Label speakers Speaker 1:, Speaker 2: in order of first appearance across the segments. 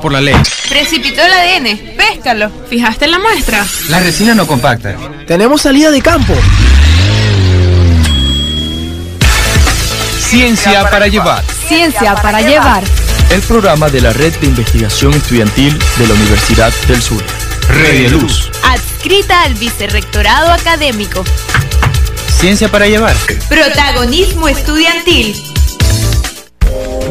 Speaker 1: por la ley.
Speaker 2: Precipitó el ADN. Péscalo. ¿Fijaste en la muestra?
Speaker 1: La resina no compacta.
Speaker 3: Tenemos salida de campo.
Speaker 4: Ciencia para llevar.
Speaker 5: Ciencia para llevar.
Speaker 4: El programa de la Red de Investigación Estudiantil de la Universidad del Sur.
Speaker 1: Red de Luz.
Speaker 5: Adscrita al Vicerrectorado Académico.
Speaker 1: Ciencia para llevar.
Speaker 2: Protagonismo estudiantil.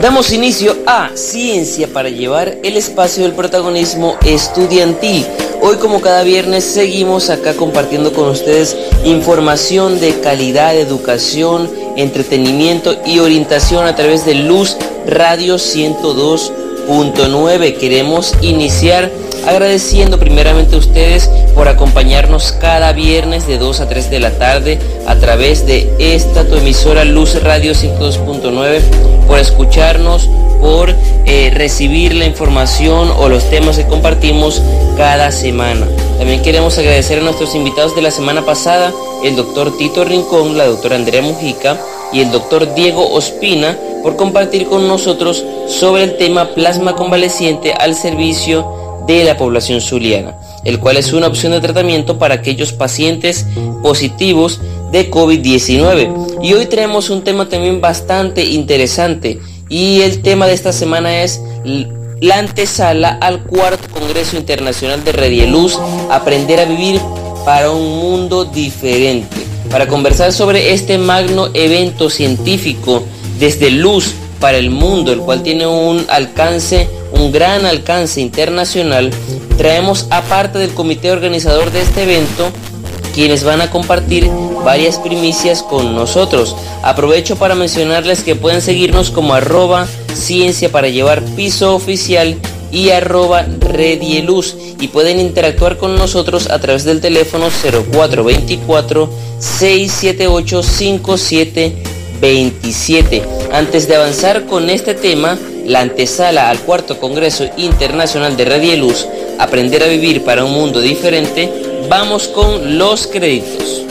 Speaker 6: Damos inicio a Ciencia para llevar el espacio del protagonismo estudiantil. Hoy como cada viernes seguimos acá compartiendo con ustedes información de calidad, educación, entretenimiento y orientación a través de Luz Radio 102.9. Queremos iniciar agradeciendo primeramente a ustedes por acompañarnos cada viernes de 2 a 3 de la tarde a través de esta tu emisora Luz Radio 102.9, por escucharnos, por eh, recibir la información o los temas que compartimos cada semana. También queremos agradecer a nuestros invitados de la semana pasada, el doctor Tito Rincón, la doctora Andrea Mujica y el doctor Diego Ospina, por compartir con nosotros sobre el tema plasma convaleciente al servicio de la población zuliana, el cual es una opción de tratamiento para aquellos pacientes positivos de COVID-19. Y hoy tenemos un tema también bastante interesante y el tema de esta semana es la antesala al cuarto Congreso Internacional de Redieluz, Aprender a Vivir para un Mundo Diferente. Para conversar sobre este magno evento científico desde Luz para el Mundo, el cual tiene un alcance un gran alcance internacional, traemos aparte del comité organizador de este evento quienes van a compartir varias primicias con nosotros. Aprovecho para mencionarles que pueden seguirnos como arroba ciencia para llevar piso oficial y arroba redieluz y pueden interactuar con nosotros a través del teléfono 0424 678 5727. Antes de avanzar con este tema, la antesala al cuarto Congreso Internacional de Radieluz, Aprender a Vivir para un Mundo Diferente, vamos con los créditos.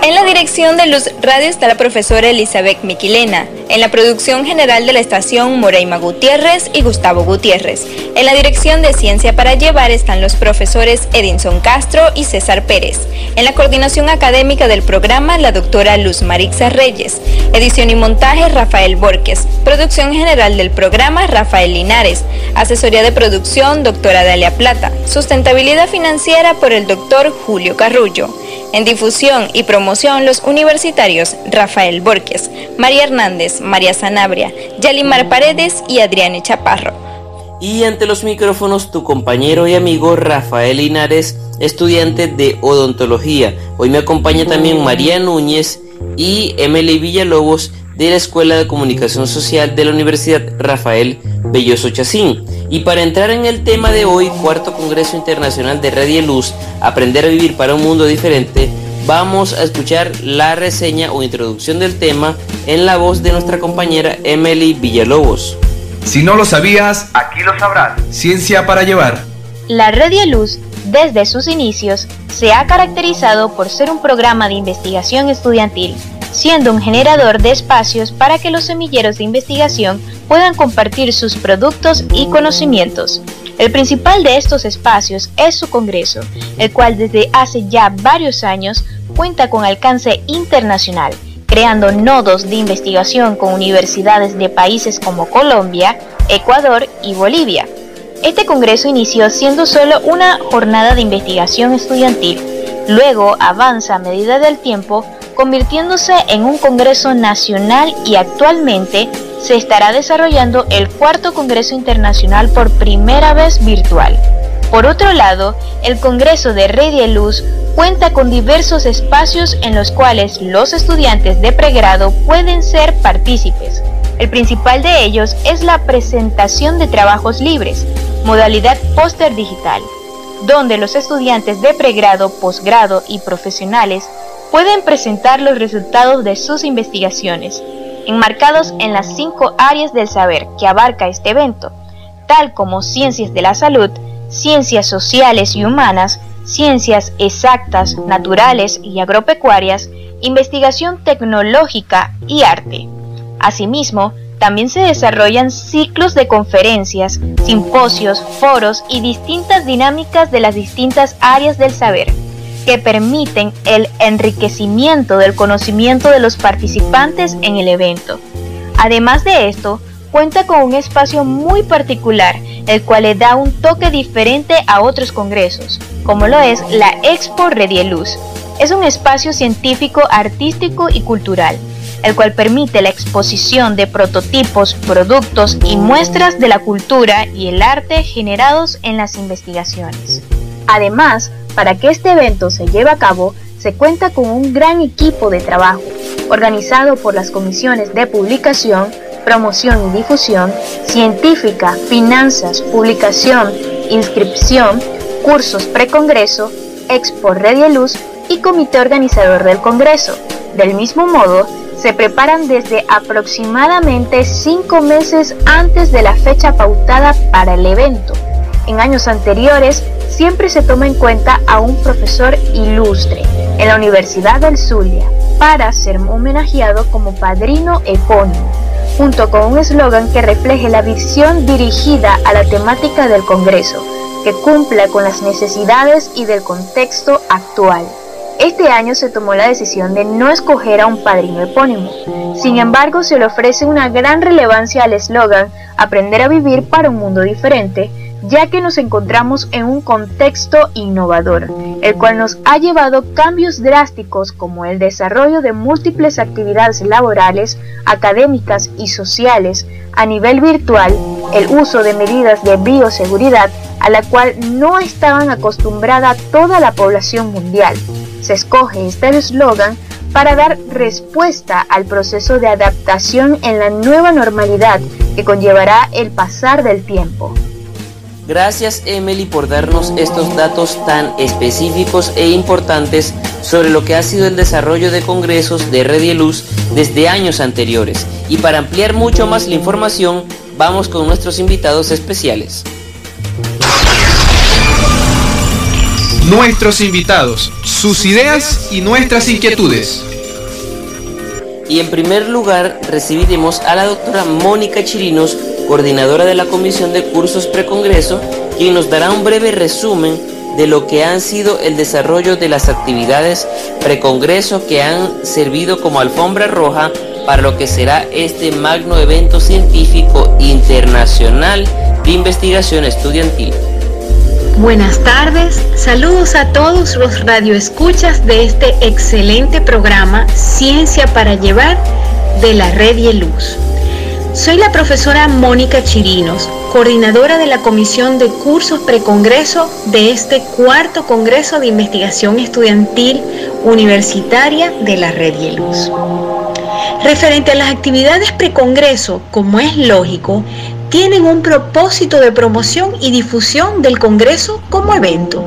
Speaker 5: En la dirección de Luz Radio está la profesora Elizabeth Miquilena. En la producción general de la estación Moreima Gutiérrez y Gustavo Gutiérrez. En la dirección de Ciencia para Llevar están los profesores Edinson Castro y César Pérez. En la coordinación académica del programa la doctora Luz Marixa Reyes. Edición y montaje Rafael Borges. Producción general del programa Rafael Linares. Asesoría de producción doctora Dalia Plata. Sustentabilidad financiera por el doctor Julio Carrullo. En difusión y promoción, los universitarios Rafael Borges, María Hernández, María Sanabria, Yalimar Paredes y Adriane Chaparro.
Speaker 6: Y ante los micrófonos, tu compañero y amigo Rafael Linares, estudiante de odontología. Hoy me acompaña también María Núñez y Emily Villalobos de la Escuela de Comunicación Social de la Universidad Rafael Belloso Chacín. Y para entrar en el tema de hoy, cuarto Congreso Internacional de Radio Luz, Aprender a Vivir para un Mundo Diferente, vamos a escuchar la reseña o introducción del tema en la voz de nuestra compañera Emily Villalobos.
Speaker 1: Si no lo sabías, aquí lo sabrás. Ciencia para llevar.
Speaker 7: La Radio Luz, desde sus inicios, se ha caracterizado por ser un programa de investigación estudiantil siendo un generador de espacios para que los semilleros de investigación puedan compartir sus productos y conocimientos. El principal de estos espacios es su Congreso, el cual desde hace ya varios años cuenta con alcance internacional, creando nodos de investigación con universidades de países como Colombia, Ecuador y Bolivia. Este Congreso inició siendo solo una jornada de investigación estudiantil, luego avanza a medida del tiempo convirtiéndose en un Congreso Nacional y actualmente se estará desarrollando el cuarto Congreso Internacional por primera vez virtual. Por otro lado, el Congreso de Red y Luz cuenta con diversos espacios en los cuales los estudiantes de pregrado pueden ser partícipes. El principal de ellos es la presentación de trabajos libres, modalidad póster digital, donde los estudiantes de pregrado, posgrado y profesionales pueden presentar los resultados de sus investigaciones, enmarcados en las cinco áreas del saber que abarca este evento, tal como ciencias de la salud, ciencias sociales y humanas, ciencias exactas, naturales y agropecuarias, investigación tecnológica y arte. Asimismo, También se desarrollan ciclos de conferencias, simposios, foros y distintas dinámicas de las distintas áreas del saber que permiten el enriquecimiento del conocimiento de los participantes en el evento. Además de esto, cuenta con un espacio muy particular, el cual le da un toque diferente a otros congresos, como lo es la Expo Redieluz. Es un espacio científico, artístico y cultural, el cual permite la exposición de prototipos, productos y muestras de la cultura y el arte generados en las investigaciones. Además, para que este evento se lleve a cabo, se cuenta con un gran equipo de trabajo, organizado por las comisiones de publicación, promoción y difusión, científica, finanzas, publicación, inscripción, cursos precongreso, Expo Red Luz y comité organizador del Congreso. Del mismo modo, se preparan desde aproximadamente cinco meses antes de la fecha pautada para el evento. En años anteriores siempre se toma en cuenta a un profesor ilustre en la Universidad del Zulia para ser homenajeado como padrino epónimo, junto con un eslogan que refleje la visión dirigida a la temática del Congreso, que cumpla con las necesidades y del contexto actual. Este año se tomó la decisión de no escoger a un padrino epónimo. Sin embargo, se le ofrece una gran relevancia al eslogan Aprender a vivir para un mundo diferente, ya que nos encontramos en un contexto innovador, el cual nos ha llevado cambios drásticos como el desarrollo de múltiples actividades laborales, académicas y sociales a nivel virtual, el uso de medidas de bioseguridad a la cual no estaban acostumbrada toda la población mundial. Se escoge este eslogan para dar respuesta al proceso de adaptación en la nueva normalidad que conllevará el pasar del tiempo.
Speaker 6: Gracias Emily por darnos estos datos tan específicos e importantes sobre lo que ha sido el desarrollo de congresos de Red y Luz desde años anteriores. Y para ampliar mucho más la información, vamos con nuestros invitados especiales.
Speaker 1: Nuestros invitados, sus ideas y nuestras inquietudes.
Speaker 6: Y en primer lugar recibiremos a la doctora Mónica Chirinos, coordinadora de la Comisión de Cursos Precongreso, quien nos dará un breve resumen de lo que han sido el desarrollo de las actividades precongreso que han servido como alfombra roja para lo que será este magno evento científico internacional de investigación estudiantil.
Speaker 3: Buenas tardes, saludos a todos los radioescuchas de este excelente programa Ciencia para Llevar de la Red y Luz. Soy la profesora Mónica Chirinos, coordinadora de la Comisión de Cursos Precongreso de este cuarto Congreso de Investigación Estudiantil Universitaria de la Red y Luz. Referente a las actividades precongreso, como es lógico, tienen un propósito de promoción y difusión del Congreso como evento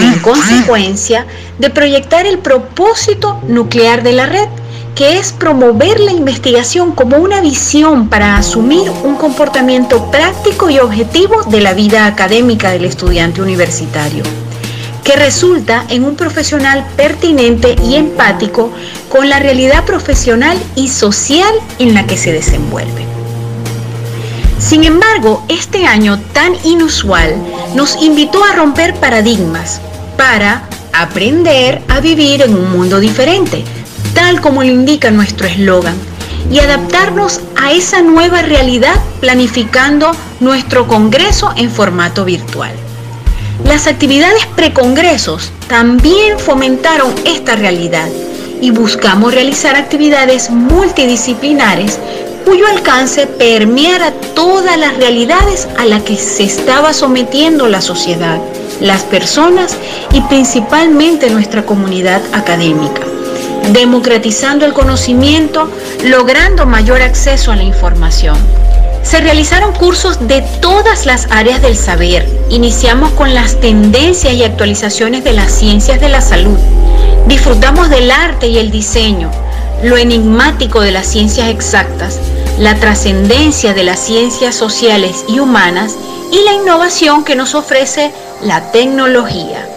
Speaker 3: y en consecuencia de proyectar el propósito nuclear de la red que es promover la investigación como una visión para asumir un comportamiento práctico y objetivo de la vida académica del estudiante universitario, que resulta en un profesional pertinente y empático con la realidad profesional y social en la que se desenvuelve. Sin embargo, este año tan inusual nos invitó a romper paradigmas para aprender a vivir en un mundo diferente, como lo indica nuestro eslogan, y adaptarnos a esa nueva realidad planificando nuestro Congreso en formato virtual. Las actividades precongresos también fomentaron esta realidad y buscamos realizar actividades multidisciplinares cuyo alcance permeara todas las realidades a las que se estaba sometiendo la sociedad, las personas y principalmente nuestra comunidad académica democratizando el conocimiento, logrando mayor acceso a la información. Se realizaron cursos de todas las áreas del saber. Iniciamos con las tendencias y actualizaciones de las ciencias de la salud. Disfrutamos del arte y el diseño, lo enigmático de las ciencias exactas, la trascendencia de las ciencias sociales y humanas y la innovación que nos ofrece la tecnología.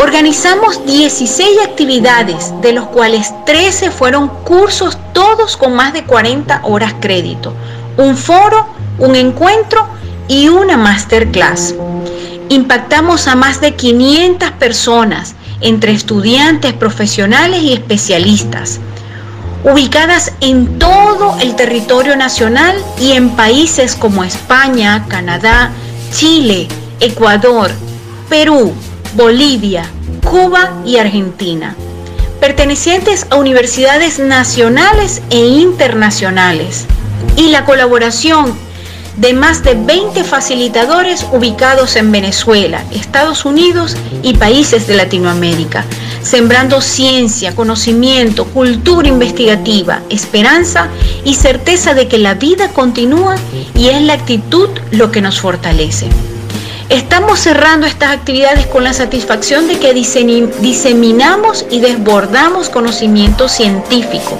Speaker 3: Organizamos 16 actividades, de los cuales 13 fueron cursos, todos con más de 40 horas crédito, un foro, un encuentro y una masterclass. Impactamos a más de 500 personas, entre estudiantes, profesionales y especialistas, ubicadas en todo el territorio nacional y en países como España, Canadá, Chile, Ecuador, Perú, Bolivia, Cuba y Argentina, pertenecientes a universidades nacionales e internacionales, y la colaboración de más de 20 facilitadores ubicados en Venezuela, Estados Unidos y países de Latinoamérica, sembrando ciencia, conocimiento, cultura investigativa, esperanza y certeza de que la vida continúa y es la actitud lo que nos fortalece. Estamos cerrando estas actividades con la satisfacción de que diseminamos y desbordamos conocimiento científico.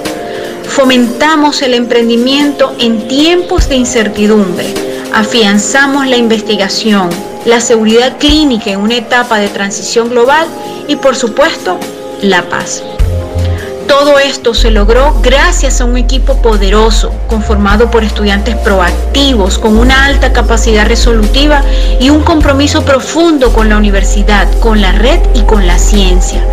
Speaker 3: Fomentamos el emprendimiento en tiempos de incertidumbre. Afianzamos la investigación, la seguridad clínica en una etapa de transición global y por supuesto la paz. Todo esto se logró gracias a un equipo poderoso, conformado por estudiantes proactivos, con una alta capacidad resolutiva y un compromiso profundo con la universidad, con la red y con la ciencia.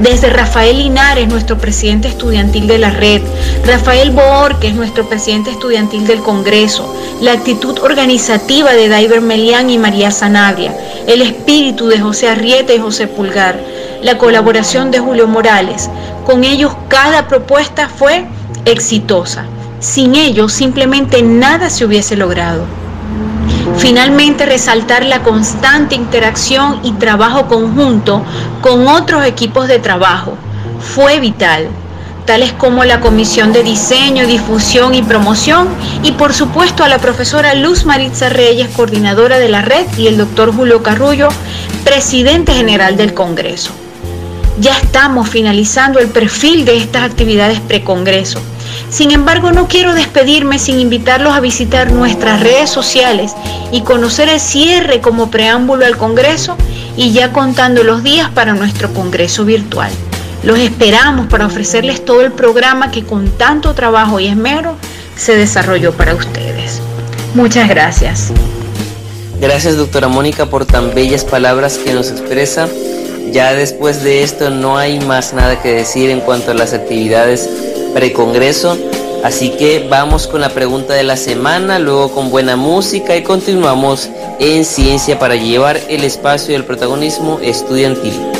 Speaker 3: Desde Rafael Linares, nuestro presidente estudiantil de la red, Rafael Boor, que es nuestro presidente estudiantil del Congreso, la actitud organizativa de Daiver Melián y María Sanabria, el espíritu de José Arrieta y José Pulgar, la colaboración de Julio Morales, con ellos cada propuesta fue exitosa. Sin ellos simplemente nada se hubiese logrado. Finalmente, resaltar la constante interacción y trabajo conjunto con otros equipos de trabajo fue vital, tales como la Comisión de Diseño, Difusión y Promoción y por supuesto a la profesora Luz Maritza Reyes, coordinadora de la red, y el doctor Julio Carrullo, presidente general del Congreso. Ya estamos finalizando el perfil de estas actividades precongreso. Sin embargo, no quiero despedirme sin invitarlos a visitar nuestras redes sociales y conocer el cierre como preámbulo al Congreso y ya contando los días para nuestro Congreso virtual. Los esperamos para ofrecerles todo el programa que con tanto trabajo y esmero se desarrolló para ustedes. Muchas gracias.
Speaker 6: Gracias doctora Mónica por tan bellas palabras que nos expresa ya después de esto no hay más nada que decir en cuanto a las actividades precongreso. Así que vamos con la pregunta de la semana, luego con buena música y continuamos en Ciencia para llevar el espacio del protagonismo estudiantil.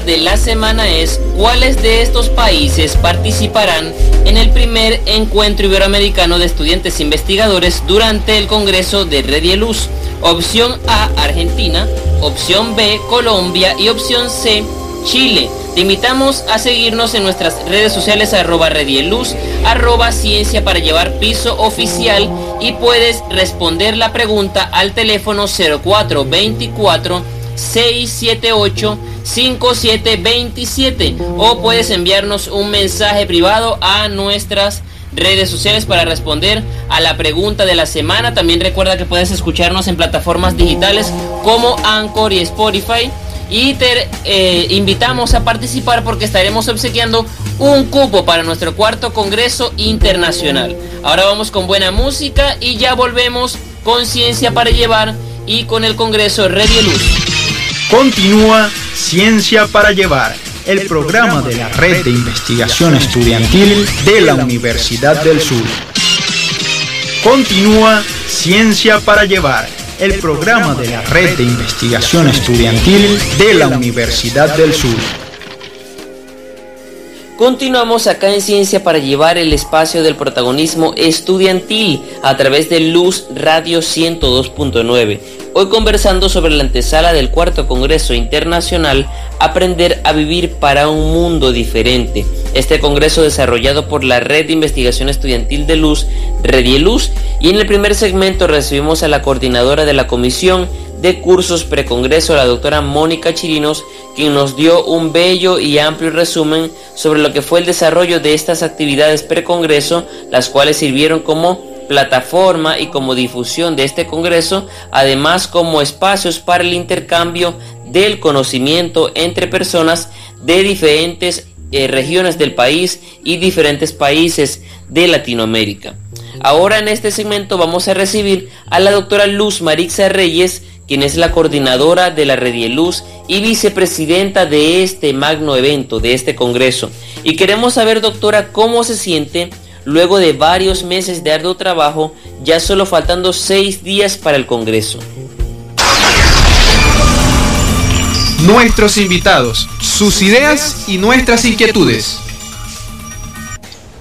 Speaker 6: De la semana es, ¿cuáles de estos países participarán en el primer encuentro iberoamericano de estudiantes investigadores durante el Congreso de Red y Luz? Opción A, Argentina, opción B, Colombia y opción C, Chile. Te invitamos a seguirnos en nuestras redes sociales arroba Redieluz, arroba Ciencia para llevar piso oficial y puedes responder la pregunta al teléfono 0424 678 5727 o puedes enviarnos un mensaje privado a nuestras redes sociales para responder a la pregunta de la semana. También recuerda que puedes escucharnos en plataformas digitales como Anchor y Spotify. Y te eh, invitamos a participar porque estaremos obsequiando un cupo para nuestro cuarto Congreso Internacional. Ahora vamos con buena música y ya volvemos con Ciencia para Llevar y con el Congreso y Luz.
Speaker 8: Continúa Ciencia para Llevar, el programa de la Red de Investigación Estudiantil de la Universidad del Sur. Continúa Ciencia para Llevar, el programa de la Red de Investigación Estudiantil de la Universidad del Sur.
Speaker 6: Continuamos acá en Ciencia para llevar el espacio del protagonismo estudiantil a través de Luz Radio 102.9. Hoy conversando sobre la antesala del cuarto Congreso Internacional Aprender a Vivir para un Mundo Diferente. Este congreso desarrollado por la Red de Investigación Estudiantil de Luz, Redieluz, y en el primer segmento recibimos a la coordinadora de la comisión de cursos precongreso, la doctora Mónica Chirinos, quien nos dio un bello y amplio resumen sobre lo que fue el desarrollo de estas actividades precongreso, las cuales sirvieron como plataforma y como difusión de este Congreso, además como espacios para el intercambio del conocimiento entre personas de diferentes eh, regiones del país y diferentes países de Latinoamérica. Ahora en este segmento vamos a recibir a la doctora Luz Marixa Reyes, quien es la coordinadora de la Luz y vicepresidenta de este magno evento, de este congreso. Y queremos saber, doctora, cómo se siente luego de varios meses de arduo trabajo, ya solo faltando seis días para el congreso.
Speaker 1: Nuestros invitados, sus ideas y nuestras inquietudes.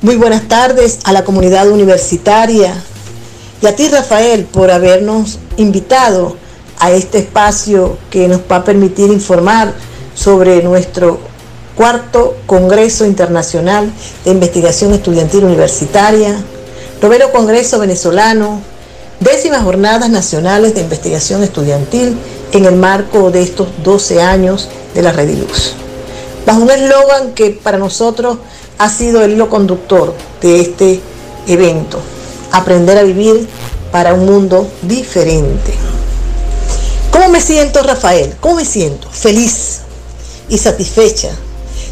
Speaker 9: Muy buenas tardes a la comunidad universitaria y a ti Rafael por habernos invitado a este espacio que nos va a permitir informar sobre nuestro cuarto Congreso Internacional de Investigación Estudiantil Universitaria, noveno Congreso Venezolano, décimas Jornadas Nacionales de Investigación Estudiantil en el marco de estos 12 años de la Rediluz. Bajo un eslogan que para nosotros ha sido el hilo conductor de este evento, aprender a vivir para un mundo diferente. ¿Cómo me siento, Rafael? ¿Cómo me siento? Feliz y satisfecha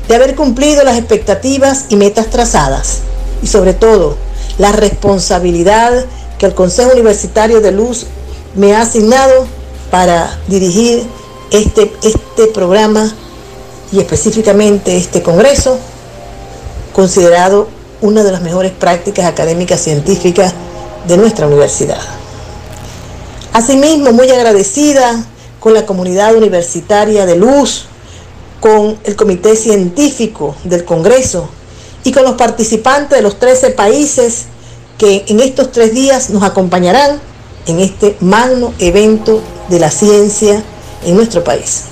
Speaker 9: de haber cumplido las expectativas y metas trazadas y sobre todo la responsabilidad que el Consejo Universitario de Luz me ha asignado para dirigir este, este programa y específicamente este Congreso considerado una de las mejores prácticas académicas científicas de nuestra universidad. Asimismo, muy agradecida con la comunidad universitaria de Luz, con el comité científico del Congreso y con los participantes de los 13 países que en estos tres días nos acompañarán en este magno evento de la ciencia en nuestro país.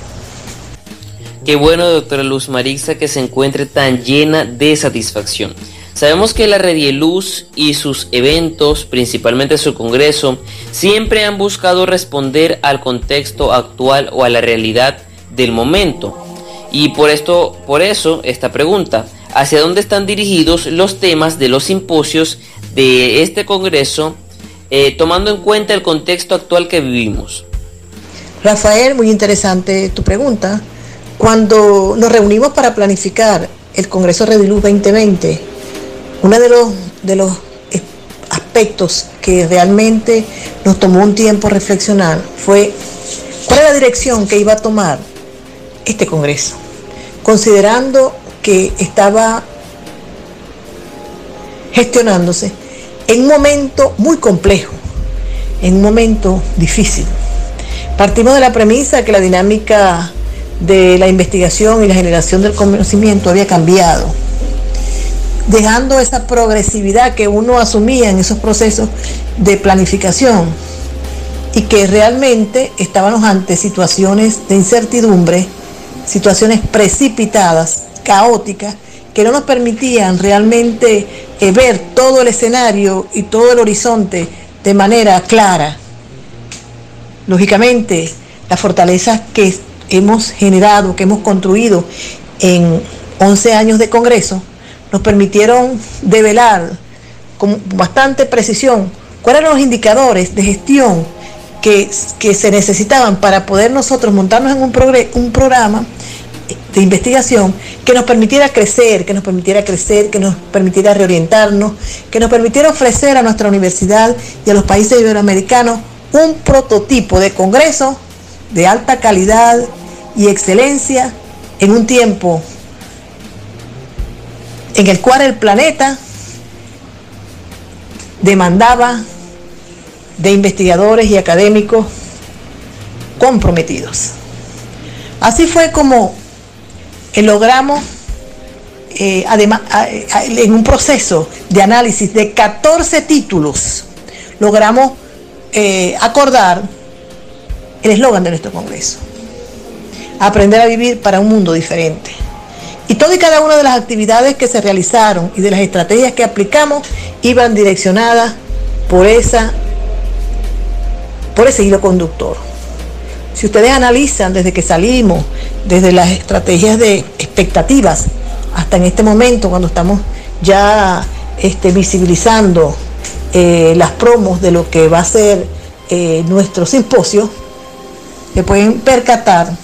Speaker 6: Qué bueno, doctora Luz Marixa, que se encuentre tan llena de satisfacción. Sabemos que la Luz y sus eventos, principalmente su congreso, siempre han buscado responder al contexto actual o a la realidad del momento. Y por esto, por eso esta pregunta, ¿hacia dónde están dirigidos los temas de los simposios de este congreso, eh, tomando en cuenta el contexto actual que vivimos?
Speaker 9: Rafael, muy interesante tu pregunta. Cuando nos reunimos para planificar el Congreso Rediluz 2020, uno de los, de los aspectos que realmente nos tomó un tiempo reflexionar fue cuál era la dirección que iba a tomar este Congreso, considerando que estaba gestionándose en un momento muy complejo, en un momento difícil. Partimos de la premisa que la dinámica de la investigación y la generación del conocimiento había cambiado, dejando esa progresividad que uno asumía en esos procesos de planificación y que realmente estábamos ante situaciones de incertidumbre, situaciones precipitadas, caóticas, que no nos permitían realmente eh, ver todo el escenario y todo el horizonte de manera clara. Lógicamente, las fortalezas que hemos generado, que hemos construido en 11 años de Congreso, nos permitieron develar con bastante precisión cuáles eran los indicadores de gestión que, se necesitaban para poder nosotros montarnos en un, un programa de investigación que nos permitiera crecer, que nos permitiera crecer, que nos permitiera reorientarnos, que nos permitiera ofrecer a nuestra universidad y a los países iberoamericanos un prototipo de congreso de alta calidad y excelencia en un tiempo en el cual el planeta demandaba de investigadores y académicos comprometidos. Así fue como logramos, eh, además, en un proceso de análisis de 14 títulos, logramos eh, acordar el eslogan de nuestro Congreso. Aprender a vivir para un mundo diferente. Y toda y cada una de las actividades que se realizaron y de las estrategias que aplicamos iban direccionadas por, esa, por ese hilo conductor. Si ustedes analizan desde que salimos, desde las estrategias de expectativas, hasta en este momento cuando estamos ya este, visibilizando eh, las promos de lo que va a ser eh, nuestro simposio, se pueden percatar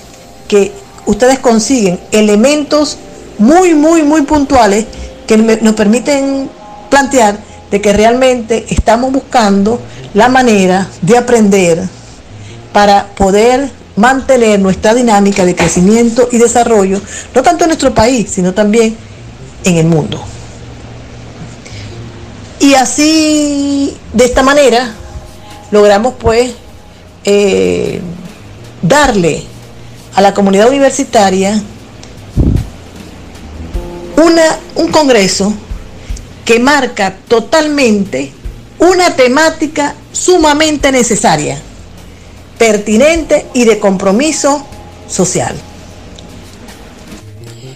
Speaker 9: que ustedes consiguen elementos muy, muy, muy puntuales que nos permiten plantear de que realmente estamos buscando la manera de aprender para poder mantener nuestra dinámica de crecimiento y desarrollo, no tanto en nuestro país, sino también en el mundo. Y así, de esta manera, logramos pues eh, darle a la comunidad universitaria una, un congreso que marca totalmente una temática sumamente necesaria, pertinente y de compromiso social.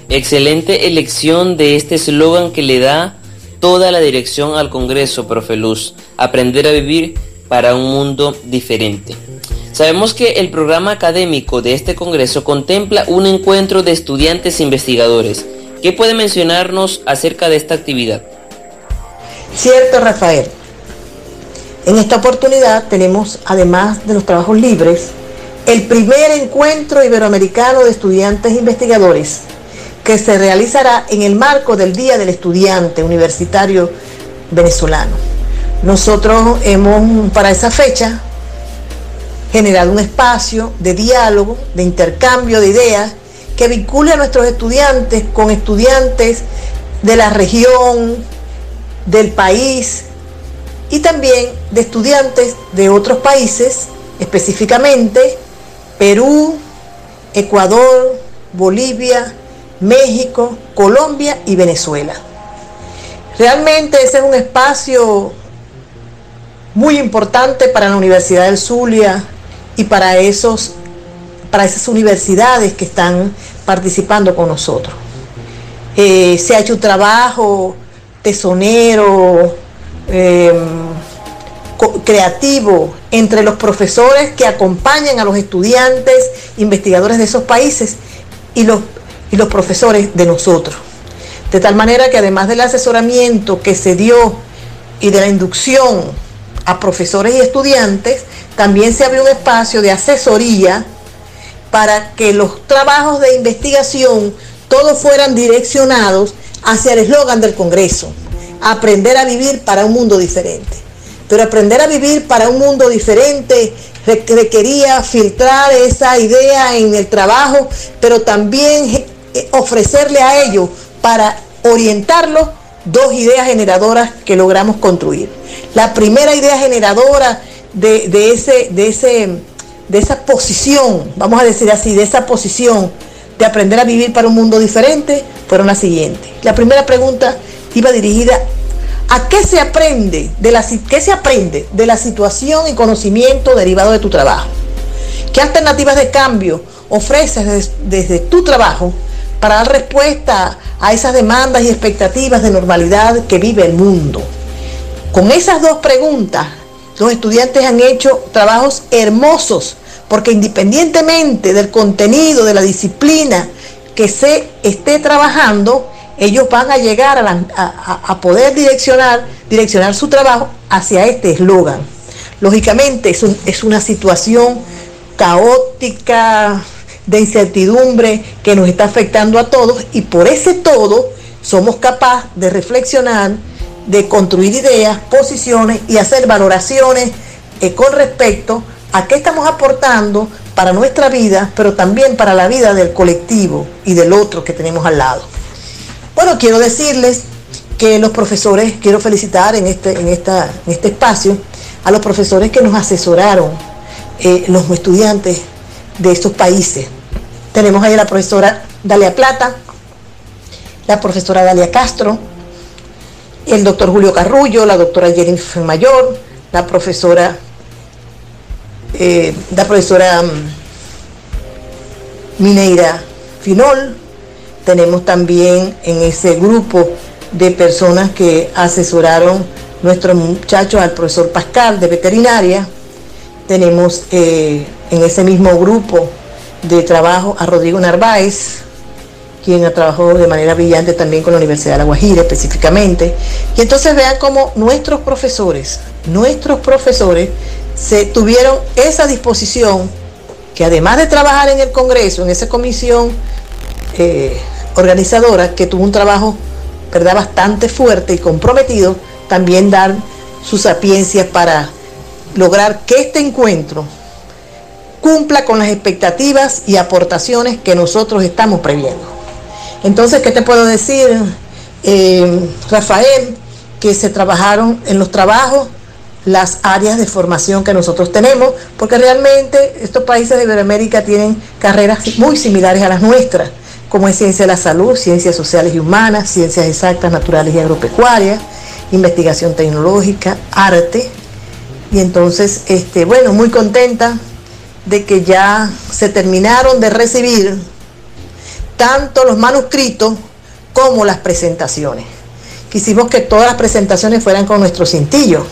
Speaker 6: Excelente elección de este eslogan que le da toda la dirección al Congreso, profe Luz. Aprender a vivir para un mundo diferente. Sabemos que el programa académico de este Congreso contempla un encuentro de estudiantes e investigadores. ¿Qué puede mencionarnos acerca de esta actividad?
Speaker 9: Cierto, Rafael. En esta oportunidad tenemos, además de los trabajos libres, el primer encuentro iberoamericano de estudiantes investigadores que se realizará en el marco del Día del Estudiante Universitario Venezolano. Nosotros hemos, para esa fecha, generado un espacio de diálogo, de intercambio de ideas, que vincule a nuestros estudiantes con estudiantes de la región, del país y también de estudiantes de otros países, específicamente Perú, Ecuador, Bolivia, México, Colombia y Venezuela. Realmente ese es un espacio muy importante para la Universidad del Zulia y para, esos, para esas universidades que están participando con nosotros. Eh, se ha hecho un trabajo tesonero, em, creativo entre los profesores que acompañan a los estudiantes, investigadores de esos países y los y los profesores de nosotros. De tal manera que además del asesoramiento que se dio y de la inducción a profesores y estudiantes, también se abrió un espacio de asesoría para que los trabajos de investigación todos fueran direccionados hacia el eslogan del Congreso, aprender a vivir para un mundo diferente. Pero aprender a vivir para un mundo diferente requería filtrar esa idea en el trabajo, pero también eh, ofrecerle a ellos para orientarlos dos ideas generadoras que logramos construir. La primera idea generadora de, ese, de, ese, de esa posición, vamos a decir así, de esa posición de aprender a vivir para un mundo diferente, fueron las siguientes. La primera pregunta iba dirigida a qué se aprende de la, qué se aprende de la situación y conocimiento derivado de tu trabajo. ¿Qué alternativas de cambio ofreces desde tu trabajo para dar respuesta a esas demandas y expectativas de normalidad que vive el mundo. Con esas dos preguntas, los estudiantes han hecho trabajos hermosos, porque independientemente del contenido, de la disciplina que se esté trabajando, ellos van a llegar a, poder direccionar, su trabajo hacia este eslogan. Lógicamente es, es una situación caótica, de incertidumbre que nos está afectando a todos y por ese todo somos capaces de reflexionar, de construir ideas, posiciones y hacer valoraciones eh, con respecto a qué estamos aportando para nuestra vida, pero también para la vida del colectivo y del otro que tenemos al lado. Bueno, quiero decirles que los profesores, quiero felicitar en este, en esta, en este espacio a los profesores que nos asesoraron, eh, los estudiantes de estos países, tenemos ahí a la profesora Dalia Plata, la profesora Dalia Castro, el doctor Julio Carrullo, la doctora Jennifer Mayor, la profesora, eh, la profesora mm, Mineira Finol. Tenemos también en ese grupo de personas que asesoraron nuestros muchachos al profesor Pascal de veterinaria. Tenemos eh, en ese mismo grupo de trabajo a Rodrigo Narváez, quien ha trabajado de manera brillante también con la Universidad de La Guajira específicamente. Y entonces vean cómo nuestros profesores, nuestros profesores se tuvieron esa disposición que además de trabajar en el Congreso, en esa comisión eh, organizadora, que tuvo un trabajo ¿verdad? bastante fuerte y comprometido, también dar su sapiencia para lograr que este encuentro cumpla con las expectativas y aportaciones que nosotros estamos previendo. Entonces, ¿qué te puedo decir, eh, Rafael? Que se trabajaron en los trabajos las áreas de formación que nosotros tenemos, porque realmente estos países de Iberoamérica tienen carreras muy similares a las nuestras, como es ciencia de la salud, ciencias sociales y humanas, ciencias exactas, naturales y agropecuarias, investigación tecnológica, arte. Y entonces, este, bueno, muy contenta de que ya se terminaron de recibir tanto los manuscritos como las presentaciones. Quisimos que todas las presentaciones fueran con nuestro cintillo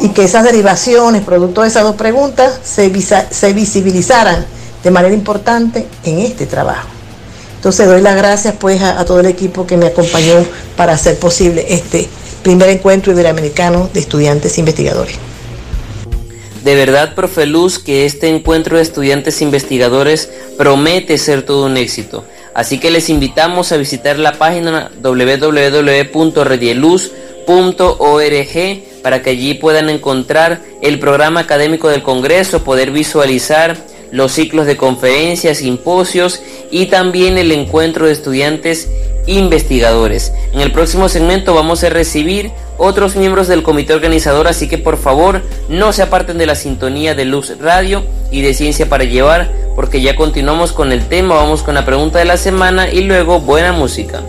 Speaker 9: y que esas derivaciones, producto de esas dos preguntas, se visibilizaran de manera importante en este trabajo. Entonces doy las gracias pues a, todo el equipo que me acompañó para hacer posible este primer encuentro iberoamericano de estudiantes investigadores.
Speaker 6: De verdad, profe Luz, que este encuentro de estudiantes investigadores promete ser todo un éxito. Así que les invitamos a visitar la página www.redieluz.org para que allí puedan encontrar el programa académico del Congreso, poder visualizar los ciclos de conferencias, simposios y también el encuentro de estudiantes investigadores. En el próximo segmento vamos a recibir otros miembros del comité organizador, así que por favor no se aparten de la sintonía de Luz Radio y de Ciencia para Llevar, porque ya continuamos con el tema, vamos con la pregunta de la semana y luego buena música.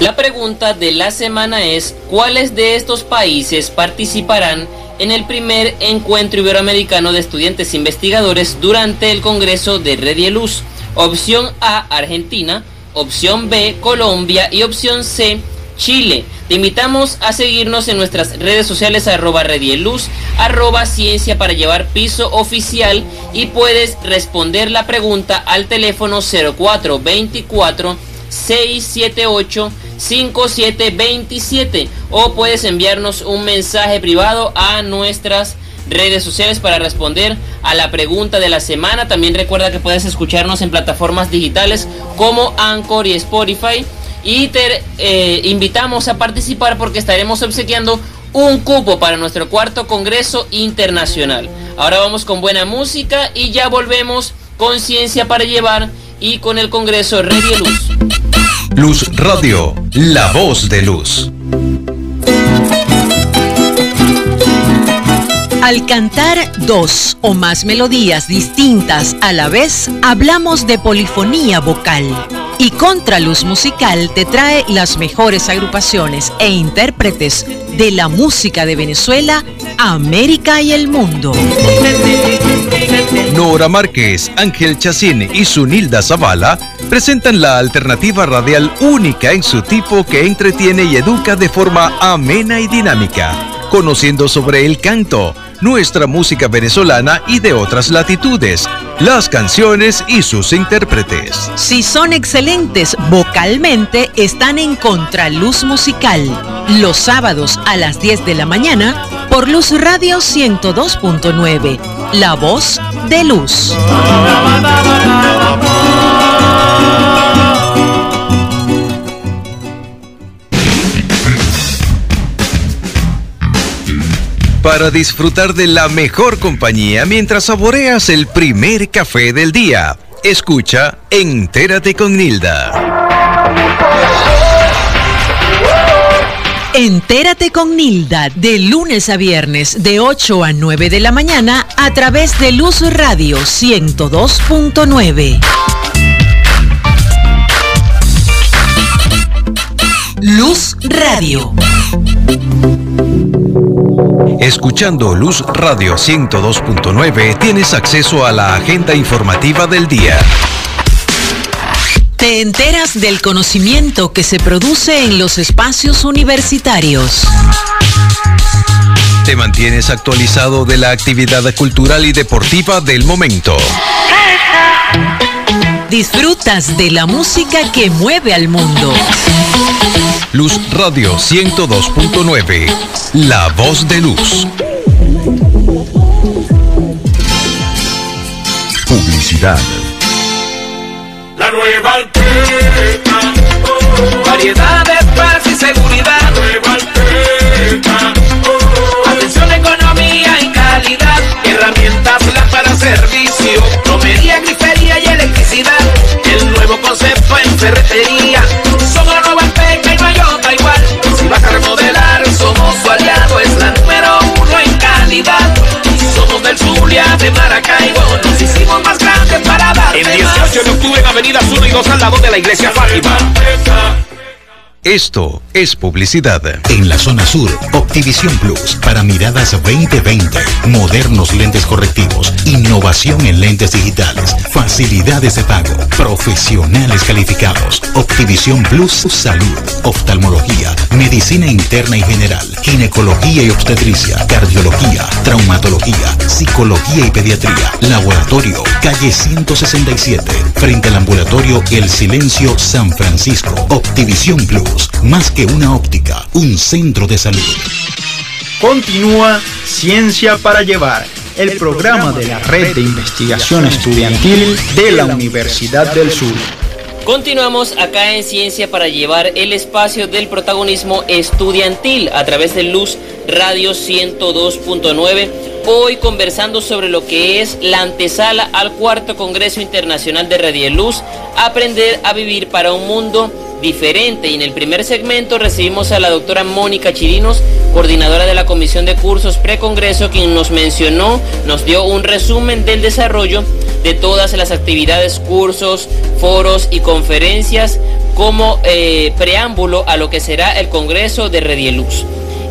Speaker 6: La pregunta de la semana es, ¿cuáles de estos países participarán en el primer encuentro iberoamericano de estudiantes investigadores durante el Congreso de Red y Luz? Opción A, Argentina. Opción B, Colombia. Y opción C, Chile. Te invitamos a seguirnos en nuestras redes sociales arroba Redieluz, arroba Ciencia para llevar piso oficial y puedes responder la pregunta al teléfono 0424 678 5727 o puedes enviarnos un mensaje privado a nuestras redes sociales para responder a la pregunta de la semana. También recuerda que puedes escucharnos en plataformas digitales como Anchor y Spotify. Y te eh, invitamos a participar porque estaremos obsequiando un cupo para nuestro cuarto Congreso Internacional. Ahora vamos con buena música y ya volvemos con Ciencia para Llevar y con el Congreso Radio Luz.
Speaker 10: Luz Radio, la voz de luz.
Speaker 11: Al cantar dos o más melodías distintas a la vez, hablamos de polifonía vocal. Y Contraluz Musical te trae las mejores agrupaciones e intérpretes de la música de Venezuela, América y el mundo.
Speaker 10: Nora Márquez, Ángel Chacín y Sunilda Zavala presentan la alternativa radial única en su tipo que entretiene y educa de forma amena y dinámica, conociendo sobre el canto, nuestra música venezolana y de otras latitudes, las canciones y sus intérpretes.
Speaker 11: Si son excelentes vocalmente, están en Contraluz Musical, los sábados a las 10 de la mañana por Luz Radio 102.9, la voz de luz.
Speaker 10: para disfrutar de la mejor compañía mientras saboreas el primer café del día. Escucha Entérate con Nilda.
Speaker 11: Entérate con Nilda de lunes a viernes de 8 a 9 de la mañana a través de Luz Radio 102.9. Luz Radio.
Speaker 10: Escuchando Luz Radio 102.9 tienes acceso a la agenda informativa del día.
Speaker 11: Te enteras del conocimiento que se produce en los espacios universitarios.
Speaker 10: Te mantienes actualizado de la actividad cultural y deportiva del momento.
Speaker 11: Disfrutas de la música que mueve al mundo.
Speaker 10: Luz Radio 102.9, la voz de luz. Publicidad.
Speaker 12: La nueva. Variedad de paz y seguridad. Atención, economía y calidad. Herramientas, para servicio. Plomería, grifería y electricidad. El nuevo concepto en ferretería. Somos Alteca y no hay otra igual. Si vas a remodelar, somos su aliado. Es la número uno en calidad. Somos del Zulia de Maracaibo.
Speaker 1: 18 de octubre en Avenida Sur y 2 al lado de la Iglesia Fátima.
Speaker 10: Esto es publicidad.
Speaker 13: En la zona sur, Optivisión Plus para miradas 2020. Modernos lentes correctivos, innovación en lentes digitales, facilidades de pago, profesionales calificados. Optivisión Plus Salud, oftalmología, medicina interna y general, ginecología y obstetricia, cardiología, traumatología, psicología y pediatría, laboratorio, calle 167, frente al ambulatorio El Silencio San Francisco. Optivisión Plus, más que una óptica, un centro de salud.
Speaker 8: Continúa Ciencia para Llevar, el programa de la Red de Investigación Estudiantil de la Universidad del Sur.
Speaker 6: Continuamos acá en Ciencia para llevar el espacio del protagonismo estudiantil a través de Luz Radio 102.9. Hoy conversando sobre lo que es la antesala al cuarto Congreso Internacional de Radieluz, aprender a vivir para un mundo diferente. Y en el primer segmento recibimos a la doctora Mónica Chirinos, coordinadora de la Comisión de Cursos Precongreso, quien nos mencionó, nos dio un resumen del desarrollo de todas las actividades, cursos, foros y conferencias como eh, preámbulo a lo que será el Congreso de Redieluz.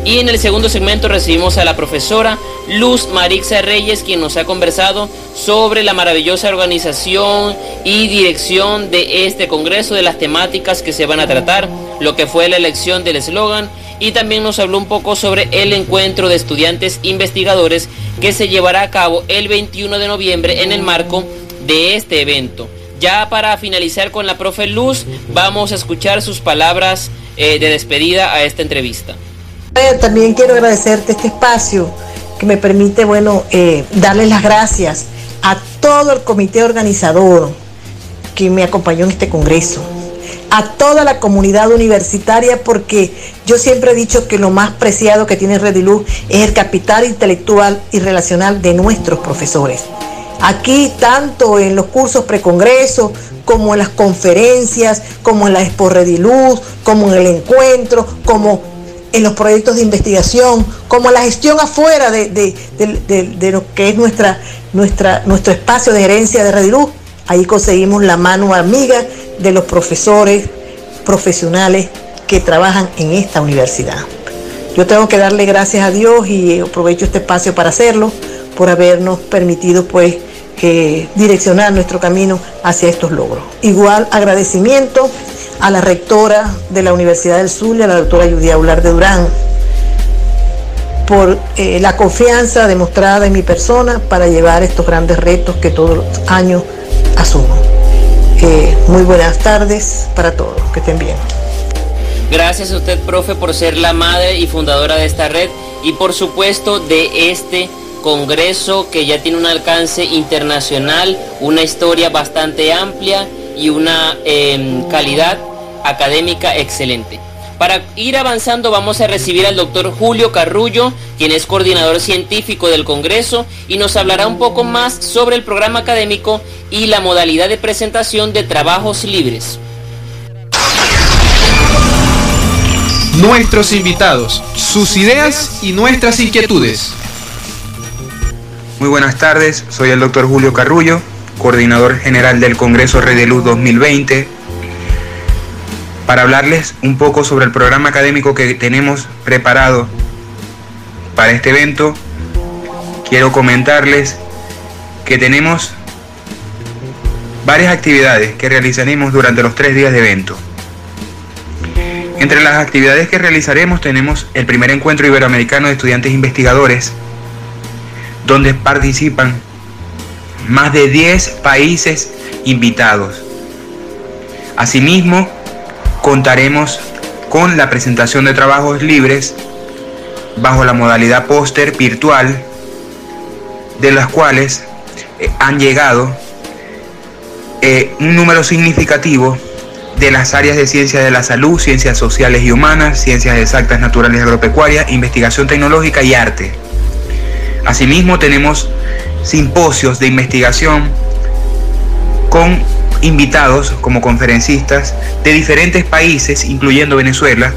Speaker 6: Y en el segundo segmento recibimos a la profesora Luz Marixa Reyes, quien nos ha conversado sobre la maravillosa organización y dirección de este Congreso, de las temáticas que se van a tratar, lo que fue la elección del eslogan y también nos habló un poco sobre el encuentro de estudiantes investigadores que se llevará a cabo el 21 de noviembre en el marco de este evento. Ya para finalizar con la profe Luz, vamos a escuchar sus palabras eh, de despedida a esta entrevista.
Speaker 9: También quiero agradecerte este espacio que me permite, bueno, eh, darles las gracias a todo el comité organizador que me acompañó en este congreso, a toda la comunidad universitaria, porque yo siempre he dicho que lo más preciado que tiene Rediluz es el capital intelectual y relacional de nuestros profesores. Aquí, tanto en los cursos precongreso, como en las conferencias, como en la Expo Rediluz, como en el encuentro, como en los proyectos de investigación, como la gestión afuera de, lo que es nuestra, nuestra, nuestro espacio de gerencia de Rediluz. Ahí conseguimos la mano amiga de los profesores profesionales que trabajan en esta universidad. Yo tengo que darle gracias a Dios y aprovecho este espacio para hacerlo, por habernos permitido pues eh, direccionar nuestro camino hacia estos logros. Igual agradecimiento a la rectora de la Universidad del Zulia, la doctora Judy Aular de Durán, por eh, la confianza demostrada en mi persona para llevar estos grandes retos que todos los años asumo. Eh, muy buenas tardes para todos, que estén bien.
Speaker 6: Gracias a usted, profe, por ser la madre y fundadora de esta red y por supuesto de este congreso que ya tiene un alcance internacional, una historia bastante amplia y una em, calidad académica excelente. Para ir avanzando vamos a recibir al doctor Julio Carrullo, quien es coordinador científico del Congreso y nos hablará un poco más sobre el programa académico y la modalidad de presentación de trabajos libres.
Speaker 1: Nuestros invitados, sus ideas y nuestras inquietudes.
Speaker 14: Muy buenas tardes, soy el doctor Julio Carrullo, coordinador general del Congreso Red Luz 2020, para hablarles un poco sobre el programa académico que tenemos preparado para este evento. Quiero comentarles que tenemos varias actividades que realizaremos durante los tres días de evento. Entre las actividades que realizaremos tenemos el primer encuentro iberoamericano de estudiantes investigadores, donde participan más de 10 países invitados. Asimismo, contaremos con la presentación de trabajos libres bajo la modalidad póster virtual, de las cuales eh, han llegado eh, un número significativo de las áreas de ciencias de la salud, ciencias sociales y humanas, ciencias exactas, naturales y agropecuarias, investigación tecnológica y arte. Asimismo tenemos simposios de investigación con invitados como conferencistas de diferentes países, incluyendo Venezuela,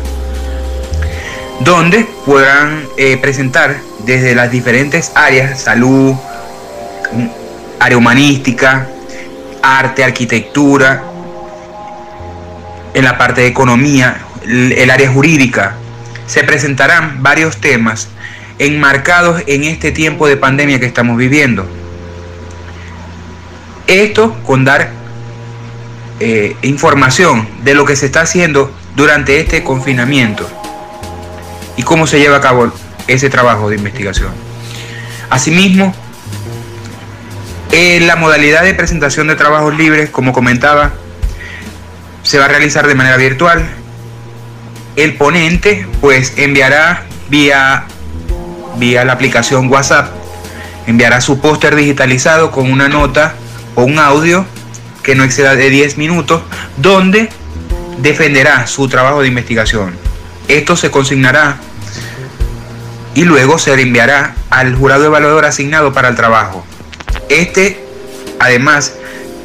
Speaker 14: donde podrán eh, presentar desde las diferentes áreas, salud, área humanística, arte, arquitectura, en la parte de economía, el área jurídica, se presentarán varios temas enmarcados en este tiempo de pandemia que estamos viviendo. Esto con dar eh, información de lo que se está haciendo durante este confinamiento y cómo se lleva a cabo ese trabajo de investigación. Asimismo, en la modalidad de presentación de trabajos libres, como comentaba, se va a realizar de manera virtual. El ponente pues enviará vía, vía la aplicación WhatsApp, enviará su póster digitalizado con una nota o un audio que no exceda de 10 minutos, donde defenderá su trabajo de investigación. Esto se consignará y luego se le enviará al jurado evaluador asignado para el trabajo. Este, además,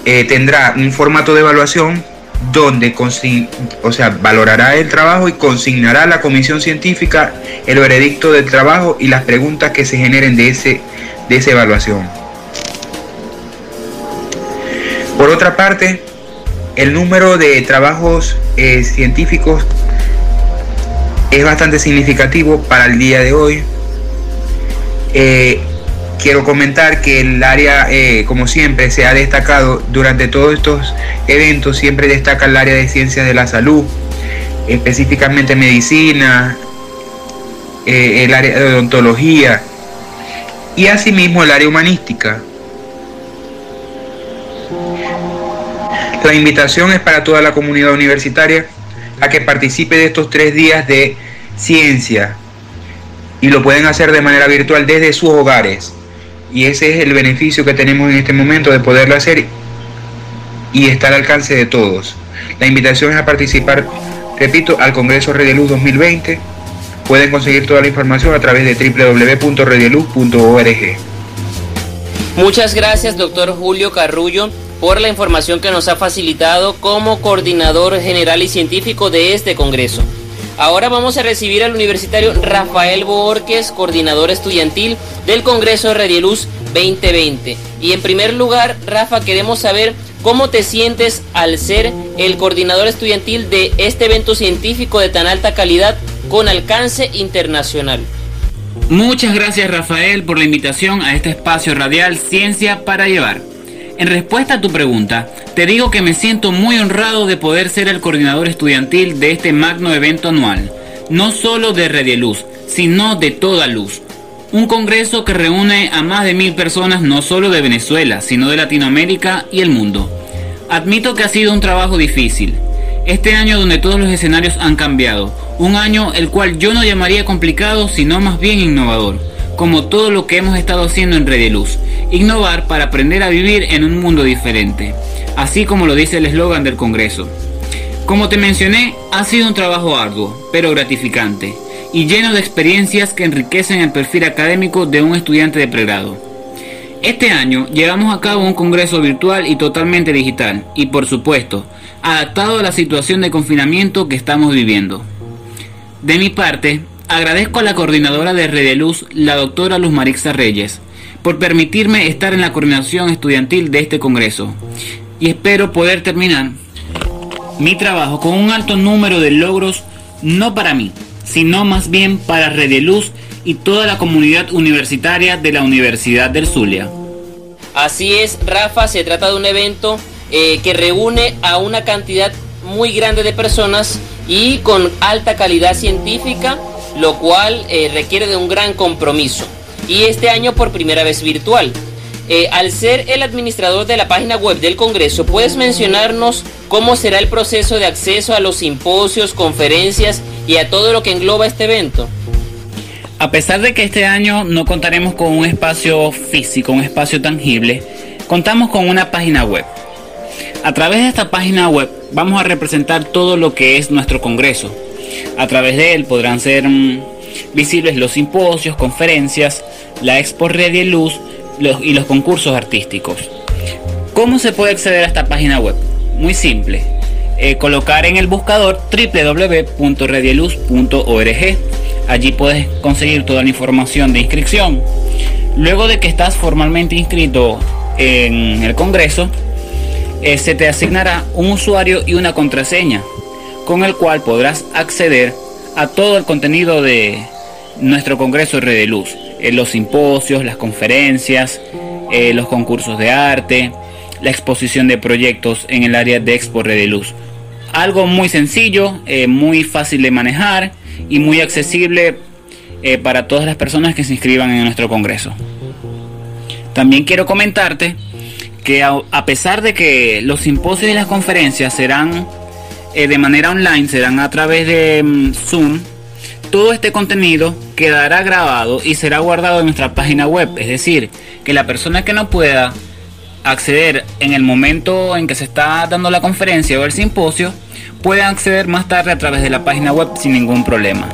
Speaker 14: eh, tendrá un formato de evaluación donde o sea, valorará el trabajo y consignará a la comisión científica el veredicto del trabajo y las preguntas que se generen de, ese, de esa evaluación. Por otra parte, el número de trabajos eh, científicos es bastante significativo para el día de hoy. Eh, quiero comentar que el área, eh, como siempre, se ha destacado durante todos estos eventos, siempre destaca el área de ciencias de la salud, específicamente medicina, eh, el área de odontología y asimismo el área humanística. La invitación es para toda la comunidad universitaria a que participe de estos tres días de ciencia y lo pueden hacer de manera virtual desde sus hogares. Y ese es el beneficio que tenemos en este momento de poderlo hacer y estar al alcance de todos. La invitación es a participar, repito, al Congreso Red de Luz 2020. Pueden conseguir toda la información a través de www.redeluz.org.
Speaker 6: Muchas gracias, doctor Julio Carrullo por la información que nos ha facilitado como coordinador general y científico de este Congreso. Ahora vamos a recibir al universitario Rafael Borges, coordinador estudiantil del Congreso Redieluz 2020. Y en primer lugar, Rafa, queremos saber cómo te sientes al ser el coordinador estudiantil de este evento científico de tan alta calidad con alcance internacional.
Speaker 15: Muchas gracias Rafael por la invitación a este espacio radial Ciencia para Llevar. En respuesta a tu pregunta, te digo que me siento muy honrado de poder ser el coordinador estudiantil de este magno evento anual, no solo de Redieluz, sino de toda luz. Un congreso que reúne a más de mil personas no solo de Venezuela, sino de Latinoamérica y el mundo. Admito que ha sido un trabajo difícil. Este año donde todos los escenarios han cambiado, un año el cual yo no llamaría complicado, sino más bien innovador como todo lo que hemos estado haciendo en Red de Luz, innovar para aprender a vivir en un mundo diferente, así como lo dice el eslogan del Congreso. Como te mencioné, ha sido un trabajo arduo, pero gratificante, y lleno de experiencias que enriquecen el perfil académico de un estudiante de pregrado. Este año llevamos a cabo un congreso virtual y totalmente digital, y por supuesto, adaptado a la situación de confinamiento que estamos viviendo. De mi parte, Agradezco a la coordinadora de Redeluz, la doctora Luz Marixa Reyes, por permitirme estar en la coordinación estudiantil de este congreso y espero poder terminar mi trabajo con un alto número de logros, no para mí, sino más bien para Redeluz y toda la comunidad universitaria de la Universidad del Zulia.
Speaker 6: Así es, Rafa, se trata de un evento eh, que reúne a una cantidad muy grande de personas y con alta calidad científica, lo cual eh, requiere de un gran compromiso. Y este año por primera vez virtual. Eh, al ser el administrador de la página web del Congreso, ¿puedes mencionarnos cómo será el proceso de acceso a los simposios, conferencias y a todo lo que engloba este evento?
Speaker 15: A pesar de que este año no contaremos con un espacio físico, un espacio tangible, contamos con una página web. A través de esta página web vamos a representar todo lo que es nuestro Congreso. A través de él podrán ser mm, visibles los simposios, conferencias, la Expo Red y Luz y los concursos artísticos. ¿Cómo se puede acceder a esta página web? Muy simple. Eh, colocar en el buscador www.redieluz.org. Allí puedes conseguir toda la información de inscripción. Luego de que estás formalmente inscrito en el Congreso, eh, se te asignará un usuario y una contraseña con el cual podrás acceder a todo el contenido de nuestro Congreso Red de eh, los simposios, las conferencias, eh, los concursos de arte, la exposición de proyectos en el área de Expo Red de Luz. Algo muy sencillo, muy fácil de manejar y muy accesible para todas las personas que se inscriban en nuestro Congreso. También quiero comentarte que a, pesar de que los simposios y las conferencias serán eh, de manera online, serán a través de mm, Zoom, todo este contenido quedará grabado y será guardado en nuestra página web. Es decir, que la persona que no pueda acceder en el momento en que se está dando la conferencia o el simposio, puede acceder más tarde a través de la página web sin ningún problema.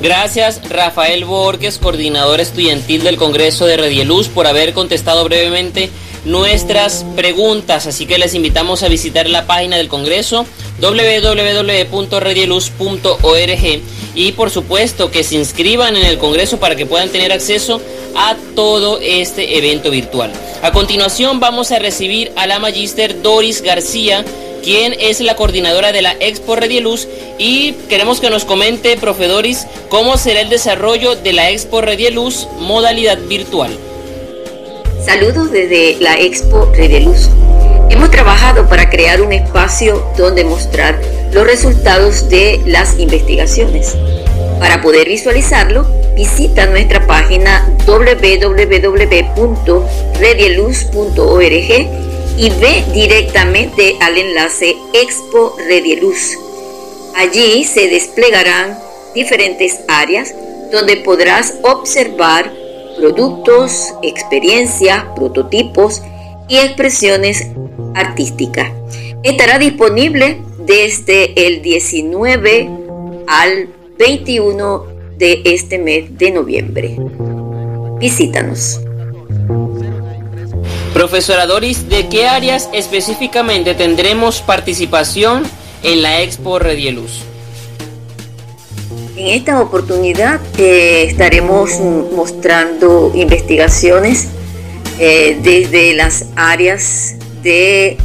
Speaker 6: Gracias Rafael Borges, coordinador estudiantil del Congreso de Redieluz, por haber contestado brevemente nuestras preguntas. Así que les invitamos a visitar la página del Congreso www.redieluz.org y por supuesto que se inscriban en el Congreso para que puedan tener acceso a todo este evento virtual. A continuación vamos a recibir a la magíster Doris García, quien es la coordinadora de la Expo Redieluz y queremos que nos comente, profe Doris, cómo será el desarrollo de la Expo Redieluz modalidad virtual.
Speaker 16: Saludos desde la Expo Luz. Hemos trabajado para crear un espacio donde mostrar los resultados de las investigaciones. Para poder visualizarlo, visita nuestra página www.redieluz.org y ve directamente al enlace Expo Redieluz. Allí se desplegarán diferentes áreas donde podrás observar productos, experiencias, prototipos y expresiones artísticas. Estará disponible desde el 19 al 21 de este mes de noviembre. Visítanos.
Speaker 6: Profesora Doris, ¿de qué áreas específicamente tendremos participación en la Expo Redieluz?
Speaker 16: En esta oportunidad eh, estaremos mostrando investigaciones eh, desde las áreas de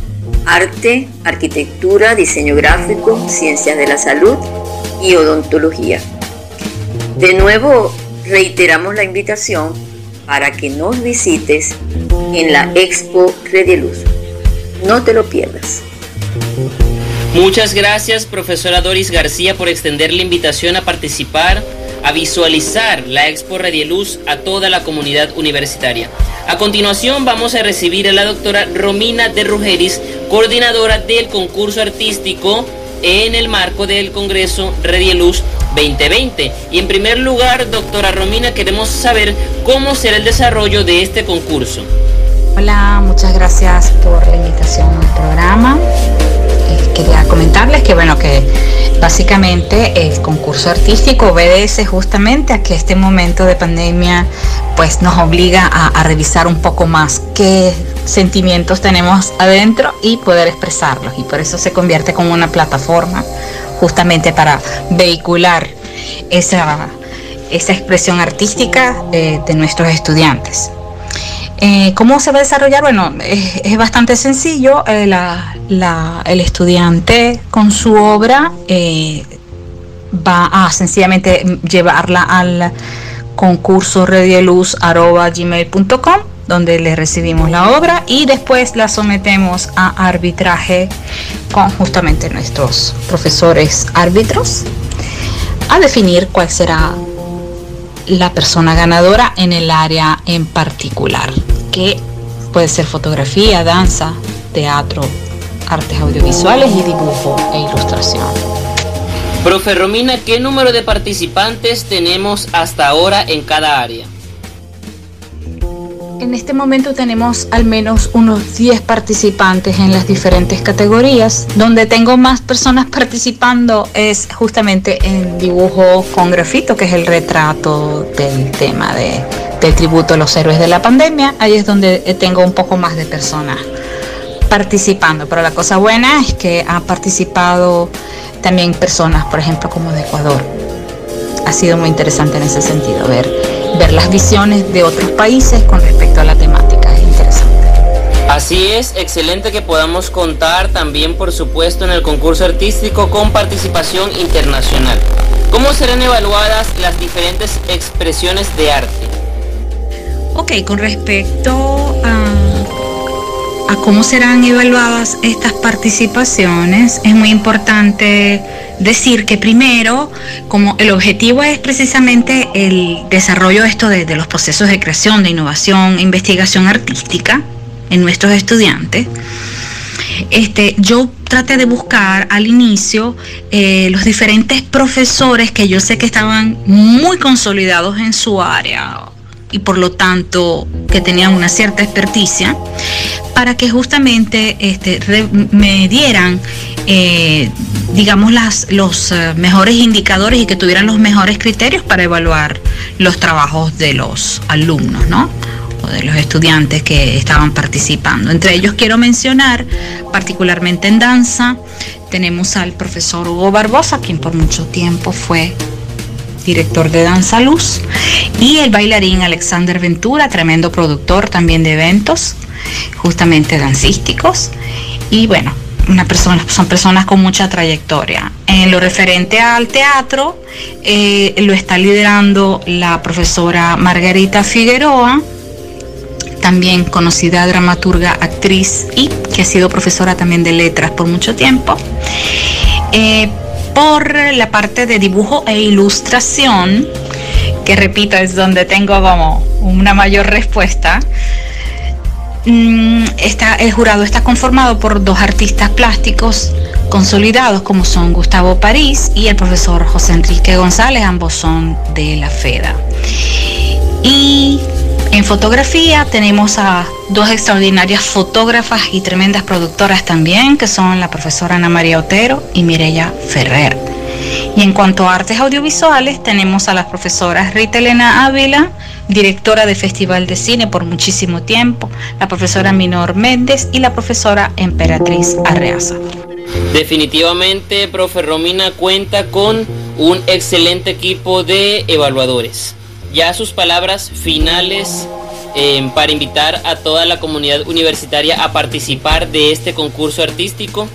Speaker 16: arte, arquitectura, diseño gráfico, ciencias de la salud y odontología. De nuevo, reiteramos la invitación para que nos visites en la Expo Luz. No te lo pierdas.
Speaker 6: Muchas gracias, profesora Doris García, por extender la invitación a participar, a visualizar la Expo Radieluz a toda la comunidad universitaria. A continuación vamos a recibir a la doctora Romina de Rugeris, coordinadora del concurso artístico en el marco del Congreso Redieluz 2020. Y en primer lugar, doctora Romina, queremos saber cómo será el desarrollo de este concurso.
Speaker 17: Hola, muchas gracias por la invitación al programa quería comentarles que bueno que básicamente el concurso artístico obedece justamente a que este momento de pandemia pues nos obliga a, revisar un poco más qué sentimientos tenemos adentro y poder expresarlos y por eso se convierte como una plataforma justamente para vehicular esa, esa expresión artística eh, de nuestros estudiantes. Eh, ¿Cómo se va a desarrollar? Bueno, es, bastante sencillo. Eh, el estudiante con su obra eh, va a sencillamente llevarla al concurso redieluz.gmail.com donde le recibimos la obra y después la sometemos a arbitraje con justamente nuestros profesores árbitros a definir cuál será la persona ganadora en el área en particular, que puede ser fotografía, danza, teatro, artes audiovisuales y dibujo e ilustración.
Speaker 6: Profe Romina, ¿qué número de participantes tenemos hasta ahora en cada área?
Speaker 17: En este momento tenemos al menos unos 10 participantes en las diferentes categorías. Donde tengo más personas participando es justamente en dibujo con grafito, que es el retrato del tema de, del tributo a los héroes de la pandemia. Ahí es donde tengo un poco más de personas participando. Pero la cosa buena es que han participado también personas, por ejemplo, como de Ecuador. Ha sido muy interesante en ese sentido ver ver las visiones de otros países con respecto a la temática. Es interesante.
Speaker 6: Así es, excelente que podamos contar también, por supuesto, en el concurso artístico con participación internacional. ¿Cómo serán evaluadas las diferentes expresiones de arte?
Speaker 17: Ok, con respecto a cómo serán evaluadas estas participaciones, es muy importante decir que primero, como el objetivo es precisamente el desarrollo de esto de, los procesos de creación, de innovación, investigación artística en nuestros estudiantes, este, yo traté de buscar al inicio eh, los diferentes profesores que yo sé que estaban muy consolidados en su área y por lo tanto que tenían una cierta experticia para que justamente este, me dieran, eh, digamos, las, los eh, mejores indicadores y que tuvieran los mejores criterios para evaluar los trabajos de los alumnos, ¿no? O de los estudiantes que estaban participando. Entre ellos quiero mencionar, particularmente en danza, tenemos al profesor Hugo Barbosa, quien por mucho tiempo fue director de Danza Luz, y el bailarín Alexander Ventura, tremendo productor también de eventos justamente dancísticos. Y bueno, una persona, son personas con mucha trayectoria. En lo referente al teatro, eh, lo está liderando la profesora Margarita Figueroa, también conocida dramaturga, actriz y que ha sido profesora también de letras por mucho tiempo. Eh, por la parte de dibujo e ilustración, que repito es donde tengo como una mayor respuesta, Mm, el jurado está conformado por dos artistas plásticos consolidados como son Gustavo París y el profesor José Enrique González, ambos son de la FEDA. Y en fotografía tenemos a dos extraordinarias fotógrafas y tremendas productoras también, que son la profesora Ana María Otero y Mireya Ferrer. Y en cuanto a artes audiovisuales, tenemos a las profesoras Rita Elena Ávila, directora de Festival de Cine por muchísimo tiempo, la profesora Minor Méndez y la profesora Emperatriz Arreaza.
Speaker 6: Definitivamente, profe Romina cuenta con un excelente equipo de evaluadores. Ya sus palabras finales eh, para invitar a toda la comunidad universitaria a participar de este concurso artístico.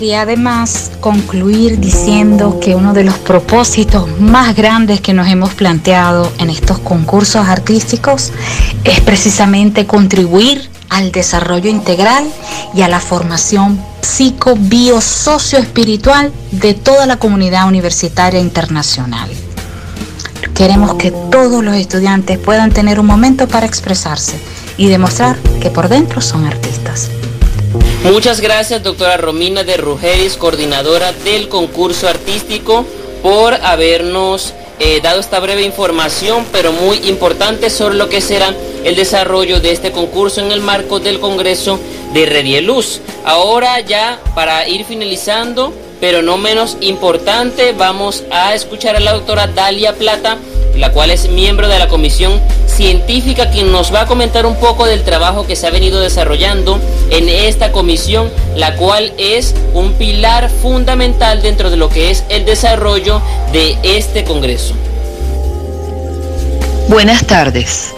Speaker 17: Y además concluir diciendo que uno de los propósitos más grandes que nos hemos planteado en estos concursos artísticos es precisamente contribuir al desarrollo integral y a la formación psico, bio, socio, espiritual de toda la comunidad universitaria internacional. Queremos que todos los estudiantes puedan tener un momento para expresarse y demostrar que por dentro son artistas.
Speaker 6: Muchas gracias, doctora Romina de Rugeris, coordinadora del concurso artístico, por habernos eh, dado esta breve información, pero muy importante sobre lo que será el desarrollo de este concurso en el marco del Congreso de Redieluz. Ahora ya para ir finalizando, pero no menos importante, vamos a escuchar a la doctora Dalia Plata, la cual es miembro de la Comisión científica quien nos va a comentar un poco del trabajo que se ha venido desarrollando en esta comisión, la cual es un pilar fundamental dentro de lo que es el desarrollo de este Congreso.
Speaker 18: Buenas tardes.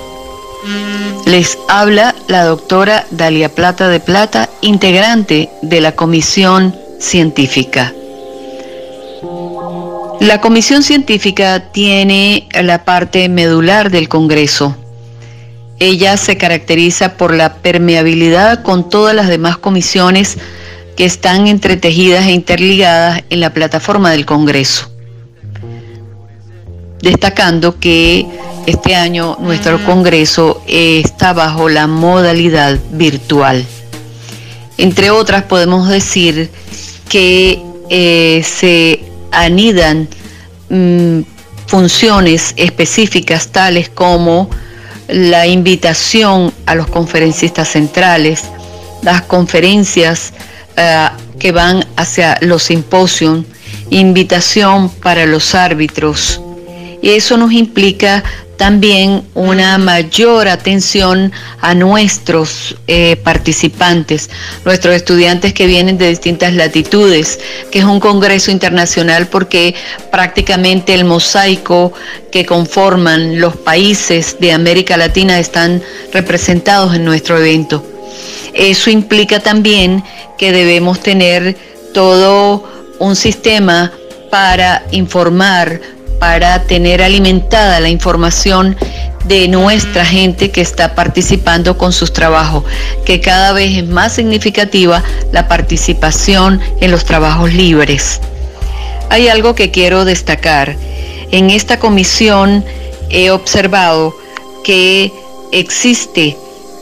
Speaker 18: Les habla la doctora Dalia Plata de Plata, integrante de la Comisión Científica. La comisión científica tiene la parte medular del Congreso ella se caracteriza por la permeabilidad con todas las demás comisiones que están entretejidas e interligadas en la plataforma del Congreso. Destacando que este año nuestro Congreso está bajo la modalidad virtual. Entre otras podemos decir que eh, se anidan mm, funciones específicas tales como la invitación a los conferencistas centrales, las conferencias eh, que van hacia los simposios, invitación para los árbitros. Y eso nos implica también una mayor atención a nuestros eh, participantes, nuestros estudiantes que vienen de distintas latitudes, que es un congreso internacional porque prácticamente el mosaico que conforman los países de América Latina están representados en nuestro evento. Eso implica también que debemos tener todo un sistema para informar para tener alimentada la información de nuestra gente que está participando con sus trabajos, que cada vez es más significativa la participación en los trabajos libres. Hay algo que quiero destacar. En esta comisión he observado que existe,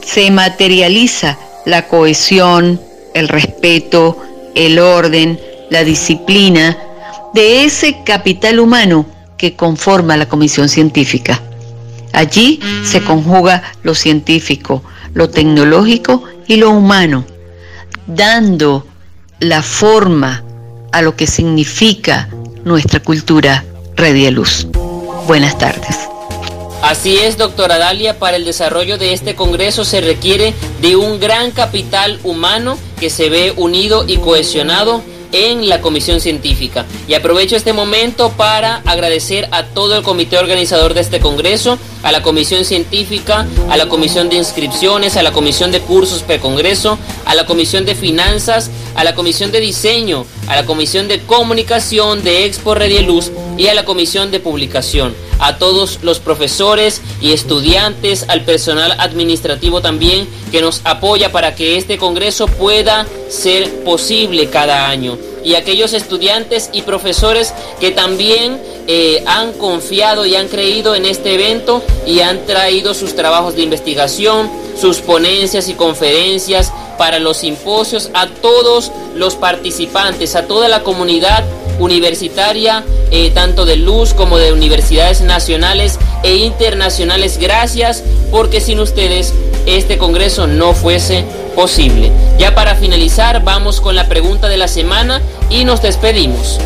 Speaker 18: se materializa la cohesión, el respeto, el orden, la disciplina de ese capital humano que conforma la comisión científica. Allí se conjuga lo científico, lo tecnológico y lo humano, dando la forma a lo que significa nuestra cultura Red Luz. Buenas tardes.
Speaker 6: Así es, doctora Dalia, para el desarrollo de este Congreso se requiere de un gran capital humano que se ve unido y cohesionado en la comisión científica. Y aprovecho este momento para agradecer a todo el comité organizador de este congreso, a la comisión científica, a la comisión de inscripciones, a la comisión de cursos pre-congreso, a la comisión de finanzas, a la comisión de diseño, a la comisión de comunicación de Expo Red Luz y a la comisión de publicación a todos los profesores y estudiantes, al personal administrativo también que nos apoya para que este Congreso pueda ser posible cada año. Y aquellos estudiantes y profesores que también eh, han confiado y han creído en este evento y han traído sus trabajos de investigación, sus ponencias y conferencias para los simposios, a todos los participantes, a toda la comunidad universitaria, eh, tanto de Luz como de universidades nacionales e internacionales. Gracias porque sin ustedes este Congreso no fuese posible. Ya para finalizar, vamos con la pregunta de la semana y nos despedimos.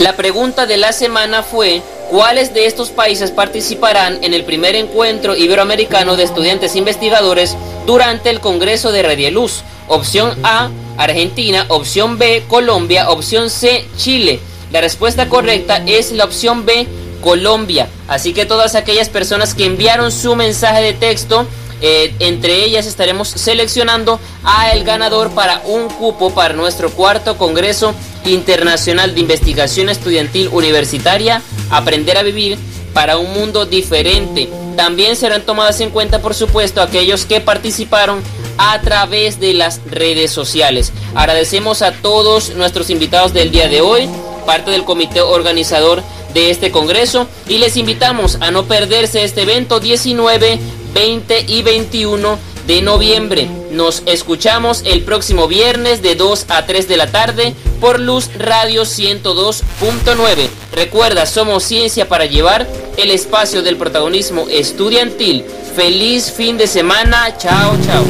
Speaker 6: La pregunta de la semana fue, ¿cuáles de estos países participarán en el primer encuentro iberoamericano de estudiantes investigadores durante el Congreso de Radieluz. Opción A, Argentina. Opción B, Colombia. Opción C, Chile. La respuesta correcta es la opción B, Colombia. Así que todas aquellas personas que enviaron su mensaje de texto, eh, entre ellas estaremos seleccionando a el ganador para un cupo para nuestro cuarto Congreso Internacional de Investigación Estudiantil Universitaria, Aprender a Vivir para un mundo diferente. También serán tomadas en cuenta, por supuesto, aquellos que participaron a través de las redes sociales. Agradecemos a todos nuestros invitados del día de hoy, parte del comité organizador de este congreso, y les invitamos a no perderse este evento 19, 20 y 21 de noviembre. Nos escuchamos el próximo viernes de 2 a 3 de la tarde por Luz Radio 102.9. Recuerda, somos Ciencia para Llevar, el espacio del protagonismo estudiantil. Feliz fin de semana. Chao, chao.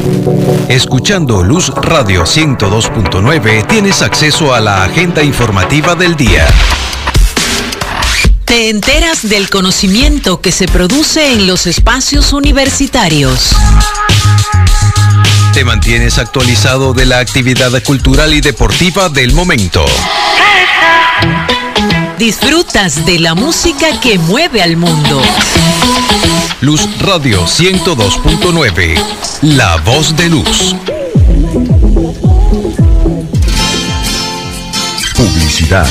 Speaker 10: Escuchando Luz Radio 102.9 tienes acceso a la agenda informativa del día.
Speaker 11: Te enteras del conocimiento que se produce en los espacios universitarios.
Speaker 10: Te mantienes actualizado de la actividad cultural y deportiva del momento.
Speaker 11: Disfrutas de la música que mueve al mundo.
Speaker 10: Luz Radio 102.9. La voz de luz. Publicidad.